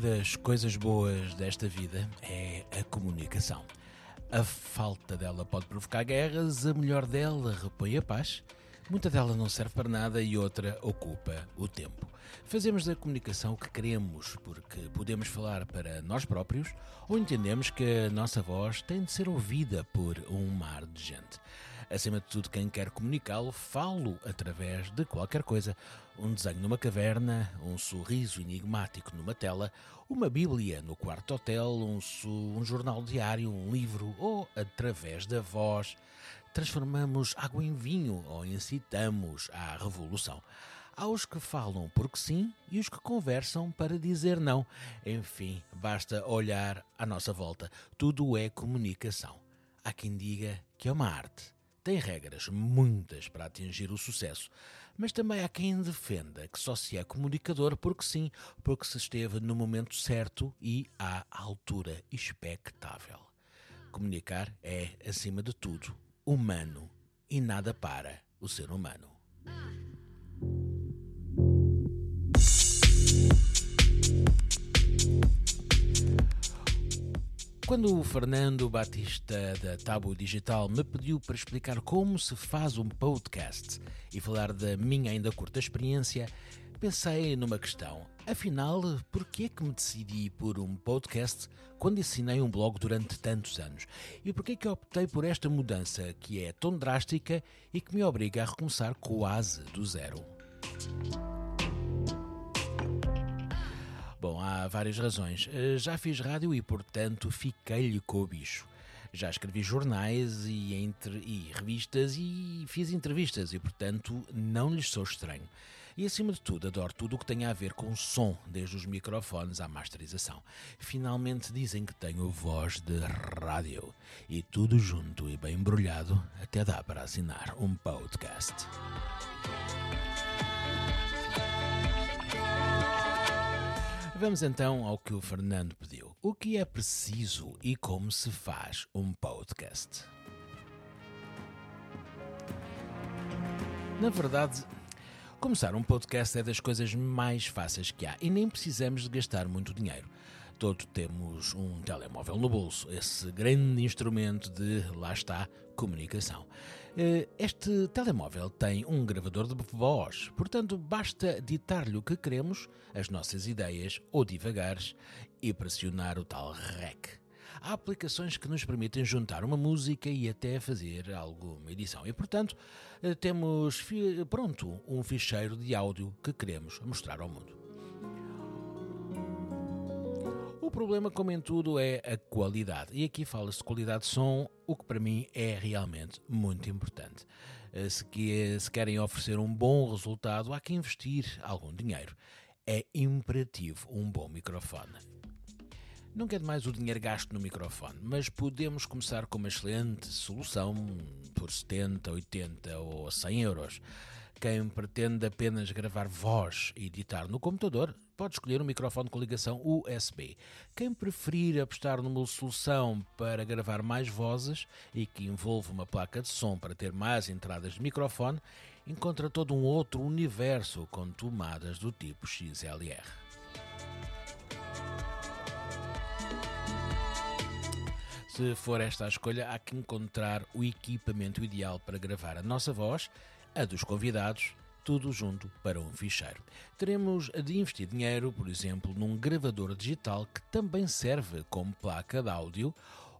das coisas boas desta vida é a comunicação. A falta dela pode provocar guerras, a melhor dela repõe a paz. Muita dela não serve para nada e outra ocupa o tempo. Fazemos da comunicação o que queremos, porque podemos falar para nós próprios ou entendemos que a nossa voz tem de ser ouvida por um mar de gente. Acima de tudo, quem quer comunicá-lo, falo através de qualquer coisa. Um desenho numa caverna, um sorriso enigmático numa tela, uma bíblia no quarto hotel, um, um jornal diário, um livro ou através da voz. Transformamos água em vinho ou incitamos à revolução. Há os que falam porque sim e os que conversam para dizer não. Enfim, basta olhar à nossa volta. Tudo é comunicação. Há quem diga que é uma arte tem regras, muitas, para atingir o sucesso, mas também há quem defenda que só se é comunicador porque sim, porque se esteve no momento certo e à altura expectável. Comunicar é, acima de tudo, humano e nada para o ser humano. Quando o Fernando Batista da Tabu Digital me pediu para explicar como se faz um podcast e falar da minha ainda curta experiência, pensei numa questão. Afinal, por que é que me decidi por um podcast quando ensinei um blog durante tantos anos? E por que é que optei por esta mudança que é tão drástica e que me obriga a recomeçar quase do zero? Bom, há várias razões. Eh, já fiz rádio e, portanto, fiquei-lhe com o bicho. Já escrevi jornais e, entre, e revistas e fiz entrevistas e, portanto, não lhes sou estranho. E, acima de tudo, adoro tudo o que tem a ver com som, desde os microfones à masterização. Finalmente dizem que tenho voz de rádio. E tudo junto e bem embrulhado, até dá para assinar um podcast. Vamos então ao que o Fernando pediu. O que é preciso e como se faz um podcast? Na verdade, começar um podcast é das coisas mais fáceis que há e nem precisamos de gastar muito dinheiro. Todos temos um telemóvel no bolso, esse grande instrumento de, lá está, comunicação. Eh, este telemóvel tem um gravador de voz, portanto, basta ditar-lhe o que queremos, as nossas ideias ou divagares e pressionar o tal REC. Há aplicações que nos permitem juntar uma música e até fazer alguma edição. E, portanto, eh, temos pronto um ficheiro de áudio que queremos mostrar ao mundo. O problema, como em tudo, é a qualidade. E aqui fala-se de qualidade de som, o que para mim é realmente muito importante. Eh, se, que, se querem oferecer um bom resultado, há que investir algum dinheiro. É imperativo um bom microfone. Não quer mais o dinheiro gasto no microfone, mas podemos começar com uma excelente solução por 70, 80 ou 100 euros. Quem pretende apenas gravar voz e editar no computador pode escolher um microfone com ligação USB. Quem preferir apostar numa solução para gravar mais vozes e que envolva uma placa de som para ter mais entradas de microfone, encontra todo um outro universo com tomadas do tipo XLR. Se for esta a escolha, há que encontrar o equipamento ideal para gravar a nossa voz a dos convidados, tudo junto para um ficheiro. Teremos de investir dinheiro, por exemplo, num gravador digital que também serve como placa de áudio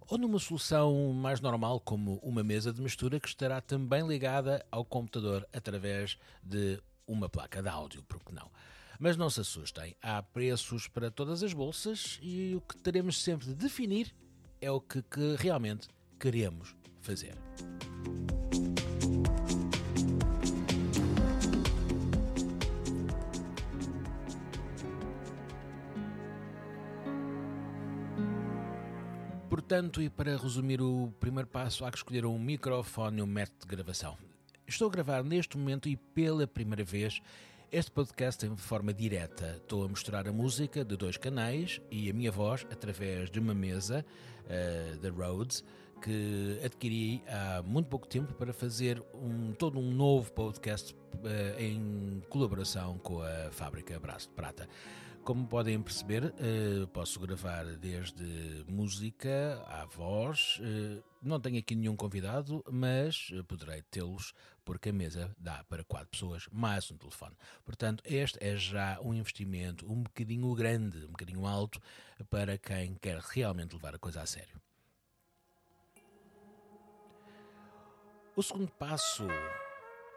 ou numa solução mais normal, como uma mesa de mistura que estará também ligada ao computador através de uma placa de áudio, por que não? Mas não se assustem, há preços para todas as bolsas e o que teremos sempre de definir é o que, que realmente queremos fazer. Portanto, e para resumir o primeiro passo, há que escolher um microfone e um método de gravação. Estou a gravar neste momento e pela primeira vez este podcast em forma direta. Estou a mostrar a música de dois canais e a minha voz através de uma mesa uh, da Rhodes que adquiri há muito pouco tempo para fazer um, todo um novo podcast uh, em colaboração com a fábrica Braço de Prata. Como podem perceber, eh, posso gravar desde música à voz. eh, Não tenho aqui nenhum convidado, mas eh, poderei tê-los porque a mesa dá para quatro pessoas, mais um telefone. Portanto, este é já um investimento um bocadinho grande, um bocadinho alto, para quem quer realmente levar a coisa a sério. O segundo passo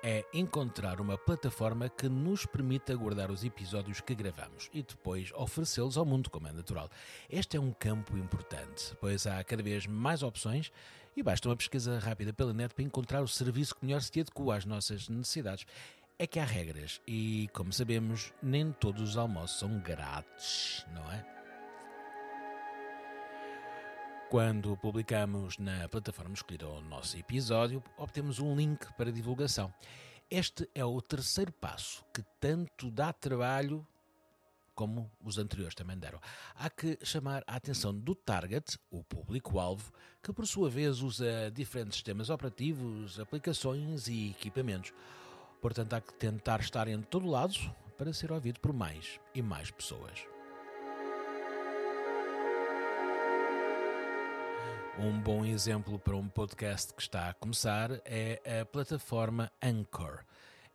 é encontrar uma plataforma que nos permita guardar os episódios que gravamos e depois oferecê-los ao mundo, como é natural. Este é um campo importante, pois há cada vez mais opções e basta uma pesquisa rápida pela net para encontrar o serviço que melhor se adequa às nossas necessidades. É que há regras e, como sabemos, nem todos os almoços são grátis, não é? Quando publicamos na plataforma escolhida o nosso episódio, obtemos um link para divulgação. Este é o terceiro passo que tanto dá trabalho como os anteriores também deram. Há que chamar a atenção do target, o público-alvo, que por sua vez usa diferentes sistemas operativos, aplicações e equipamentos. Portanto, há que tentar estar em todo lado para ser ouvido por mais e mais pessoas. Um bom exemplo para um podcast que está a começar é a plataforma Anchor.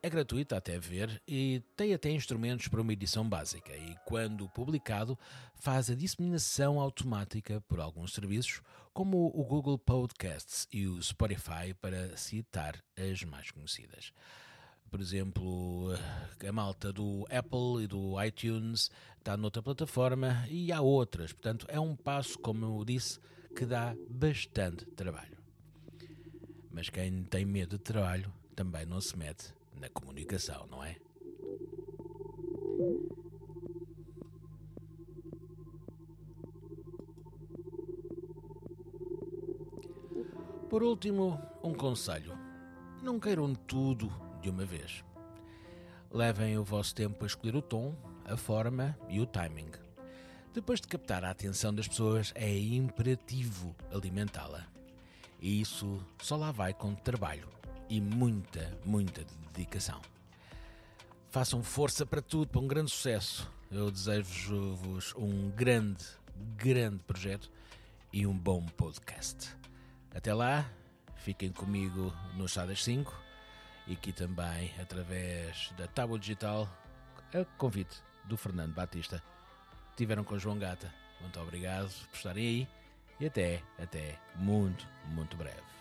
É gratuita até ver e tem até instrumentos para uma edição básica e, quando publicado, faz a disseminação automática por alguns serviços, como o Google Podcasts e o Spotify, para citar as mais conhecidas. Por exemplo, a malta do Apple e do iTunes está noutra plataforma e há outras. Portanto, é um passo, como eu disse, que dá bastante trabalho. Mas quem tem medo de trabalho também não se mete na comunicação, não é? Por último, um conselho: não queiram tudo de uma vez. Levem o vosso tempo a escolher o tom, a forma e o timing. Depois de captar a atenção das pessoas, é imperativo alimentá-la. E isso só lá vai com trabalho e muita, muita dedicação. Façam força para tudo, para um grande sucesso. Eu desejo-vos um grande, grande projeto e um bom podcast. Até lá, fiquem comigo no Chá das 5 e aqui também através da tábua digital, a convite do Fernando Batista tiveram com João Gata. Muito obrigado por estarem aí e até, até muito, muito breve.